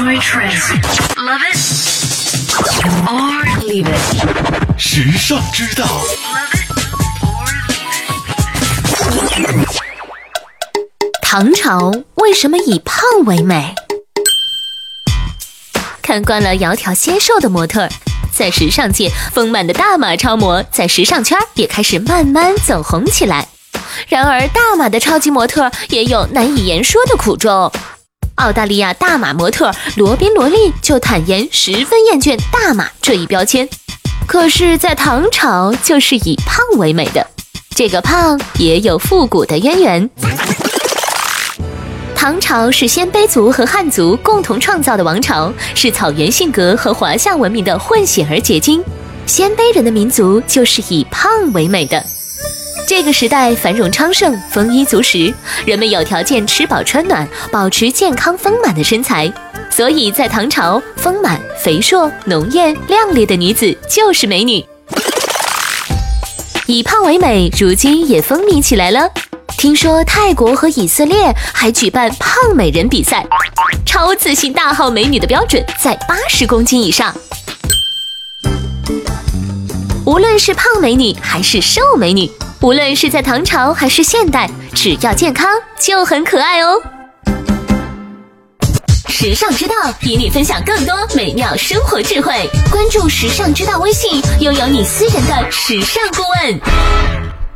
Enjoy trends. Love it or leave it. 时尚之道，Love it or leave it. 唐朝为什么以胖为美？看惯了窈窕纤瘦的模特儿，在时尚界丰满的大码超模，在时尚圈也开始慢慢走红起来。然而，大码的超级模特也有难以言说的苦衷。澳大利亚大码模特罗宾·罗莉就坦言十分厌倦“大码”这一标签。可是，在唐朝就是以胖为美的，这个胖也有复古的渊源。唐朝是鲜卑族和汉族共同创造的王朝，是草原性格和华夏文明的混血儿结晶。鲜卑人的民族就是以胖为美的。这个时代繁荣昌盛，丰衣足食，人们有条件吃饱穿暖，保持健康丰满的身材。所以在唐朝，丰满、肥硕、浓艳、靓丽的女子就是美女。以胖为美，如今也风靡起来了。听说泰国和以色列还举办胖美人比赛，超自信大号美女的标准在八十公斤以上。无论是胖美女还是瘦美女，无论是在唐朝还是现代，只要健康就很可爱哦。时尚之道与你分享更多美妙生活智慧，关注时尚之道微信，拥有你私人的时尚顾问。